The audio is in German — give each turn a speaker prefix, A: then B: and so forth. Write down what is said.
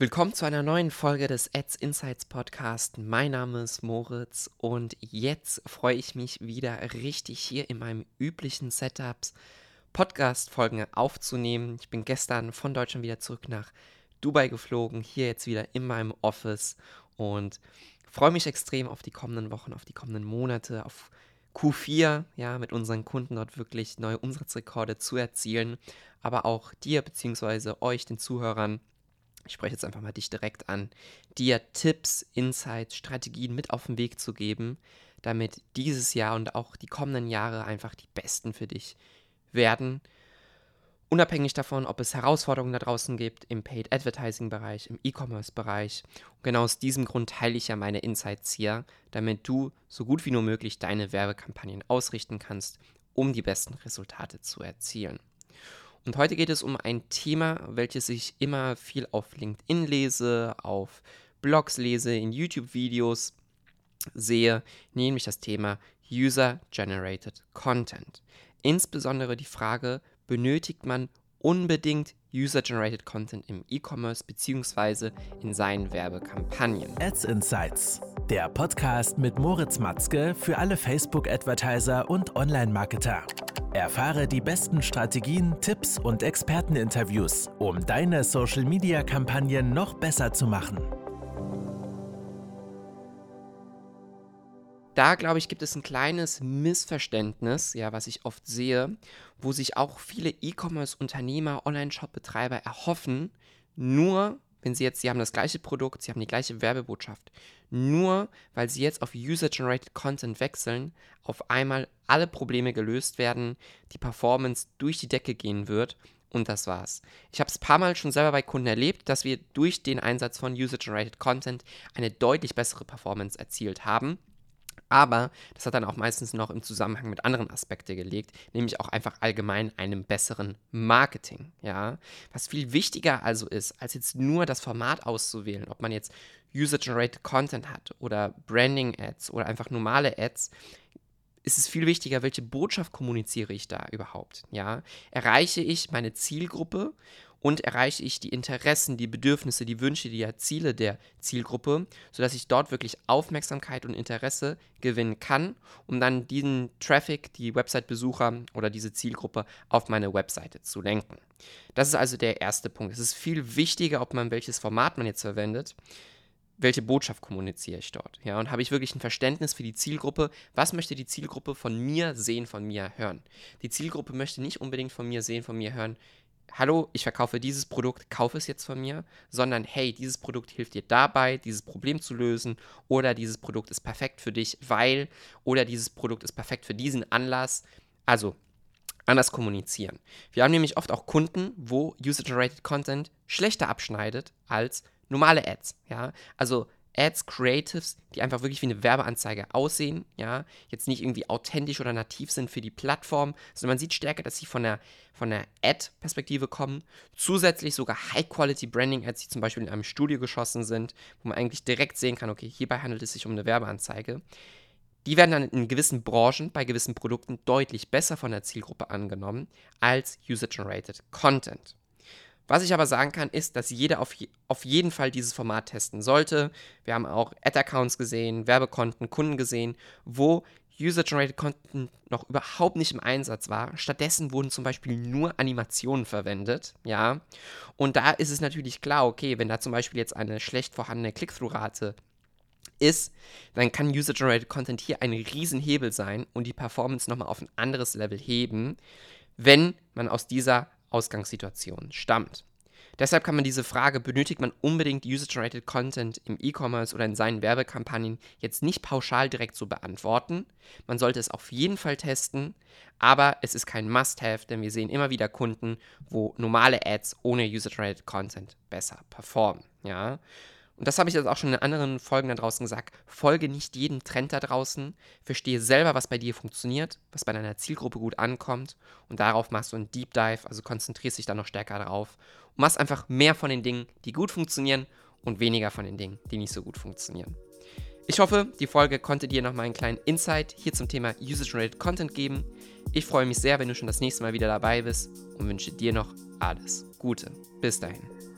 A: Willkommen zu einer neuen Folge des Ads Insights Podcast. Mein Name ist Moritz und jetzt freue ich mich wieder richtig hier in meinem üblichen Setups Podcast-Folgen aufzunehmen. Ich bin gestern von Deutschland wieder zurück nach Dubai geflogen, hier jetzt wieder in meinem Office und freue mich extrem auf die kommenden Wochen, auf die kommenden Monate, auf Q4, ja, mit unseren Kunden dort wirklich neue Umsatzrekorde zu erzielen, aber auch dir bzw. euch, den Zuhörern, ich spreche jetzt einfach mal dich direkt an, dir Tipps, Insights, Strategien mit auf den Weg zu geben, damit dieses Jahr und auch die kommenden Jahre einfach die besten für dich werden. Unabhängig davon, ob es Herausforderungen da draußen gibt im Paid Advertising Bereich, im E-Commerce Bereich. Und genau aus diesem Grund teile ich ja meine Insights hier, damit du so gut wie nur möglich deine Werbekampagnen ausrichten kannst, um die besten Resultate zu erzielen. Und heute geht es um ein Thema, welches ich immer viel auf LinkedIn lese, auf Blogs lese, in YouTube-Videos sehe, nämlich das Thema User-Generated Content. Insbesondere die Frage, benötigt man unbedingt User-Generated Content im E-Commerce bzw. in seinen Werbekampagnen.
B: Ads Insights, der Podcast mit Moritz Matzke für alle Facebook-Advertiser und Online-Marketer. Erfahre die besten Strategien, Tipps und Experteninterviews, um deine Social-Media-Kampagnen noch besser zu machen.
A: Da, glaube ich, gibt es ein kleines Missverständnis, ja, was ich oft sehe, wo sich auch viele E-Commerce-Unternehmer, Online-Shop-Betreiber erhoffen, nur wenn sie jetzt, sie haben das gleiche Produkt, sie haben die gleiche Werbebotschaft, nur weil sie jetzt auf User-Generated Content wechseln, auf einmal alle Probleme gelöst werden, die Performance durch die Decke gehen wird und das war's. Ich habe es ein paar Mal schon selber bei Kunden erlebt, dass wir durch den Einsatz von User-Generated Content eine deutlich bessere Performance erzielt haben. Aber das hat dann auch meistens noch im Zusammenhang mit anderen Aspekten gelegt, nämlich auch einfach allgemein einem besseren Marketing. Ja? Was viel wichtiger also ist, als jetzt nur das Format auszuwählen, ob man jetzt User-Generated Content hat oder Branding-Ads oder einfach normale Ads, ist es viel wichtiger, welche Botschaft kommuniziere ich da überhaupt. Ja? Erreiche ich meine Zielgruppe und erreiche ich die Interessen, die Bedürfnisse, die Wünsche, die Ziele der Zielgruppe, sodass ich dort wirklich Aufmerksamkeit und Interesse gewinnen kann, um dann diesen Traffic, die Website-Besucher oder diese Zielgruppe auf meine Webseite zu lenken. Das ist also der erste Punkt. Es ist viel wichtiger, ob man welches Format man jetzt verwendet, welche Botschaft kommuniziere ich dort? Ja, und habe ich wirklich ein Verständnis für die Zielgruppe? Was möchte die Zielgruppe von mir sehen, von mir hören? Die Zielgruppe möchte nicht unbedingt von mir sehen, von mir hören, hallo, ich verkaufe dieses Produkt, kaufe es jetzt von mir, sondern hey, dieses Produkt hilft dir dabei, dieses Problem zu lösen oder dieses Produkt ist perfekt für dich, weil oder dieses Produkt ist perfekt für diesen Anlass. Also anders kommunizieren. Wir haben nämlich oft auch Kunden, wo User-Generated Content schlechter abschneidet als normale Ads. Ja, also Ads, Creatives, die einfach wirklich wie eine Werbeanzeige aussehen, ja, jetzt nicht irgendwie authentisch oder nativ sind für die Plattform, sondern man sieht stärker, dass sie von der, von der Ad-Perspektive kommen. Zusätzlich sogar High-Quality-Branding-Ads, die zum Beispiel in einem Studio geschossen sind, wo man eigentlich direkt sehen kann, okay, hierbei handelt es sich um eine Werbeanzeige. Die werden dann in gewissen Branchen, bei gewissen Produkten deutlich besser von der Zielgruppe angenommen als User-Generated Content. Was ich aber sagen kann, ist, dass jeder auf, auf jeden Fall dieses Format testen sollte. Wir haben auch Ad-Accounts gesehen, Werbekonten, Kunden gesehen, wo User-Generated Content noch überhaupt nicht im Einsatz war. Stattdessen wurden zum Beispiel nur Animationen verwendet, ja. Und da ist es natürlich klar, okay, wenn da zum Beispiel jetzt eine schlecht vorhandene Click-Through-Rate ist, dann kann User-Generated Content hier ein Riesenhebel sein und die Performance nochmal auf ein anderes Level heben, wenn man aus dieser Ausgangssituation stammt. Deshalb kann man diese Frage, benötigt man unbedingt User-Generated Content im E-Commerce oder in seinen Werbekampagnen, jetzt nicht pauschal direkt so beantworten. Man sollte es auf jeden Fall testen, aber es ist kein Must-Have, denn wir sehen immer wieder Kunden, wo normale Ads ohne User-Generated Content besser performen. Ja? Und das habe ich jetzt auch schon in anderen Folgen da draußen gesagt. Folge nicht jedem Trend da draußen. Verstehe selber, was bei dir funktioniert, was bei deiner Zielgruppe gut ankommt. Und darauf machst du einen Deep Dive, also konzentrierst dich dann noch stärker darauf. Und machst einfach mehr von den Dingen, die gut funktionieren und weniger von den Dingen, die nicht so gut funktionieren. Ich hoffe, die Folge konnte dir nochmal einen kleinen Insight hier zum Thema User-Generated Content geben. Ich freue mich sehr, wenn du schon das nächste Mal wieder dabei bist und wünsche dir noch alles Gute. Bis dahin.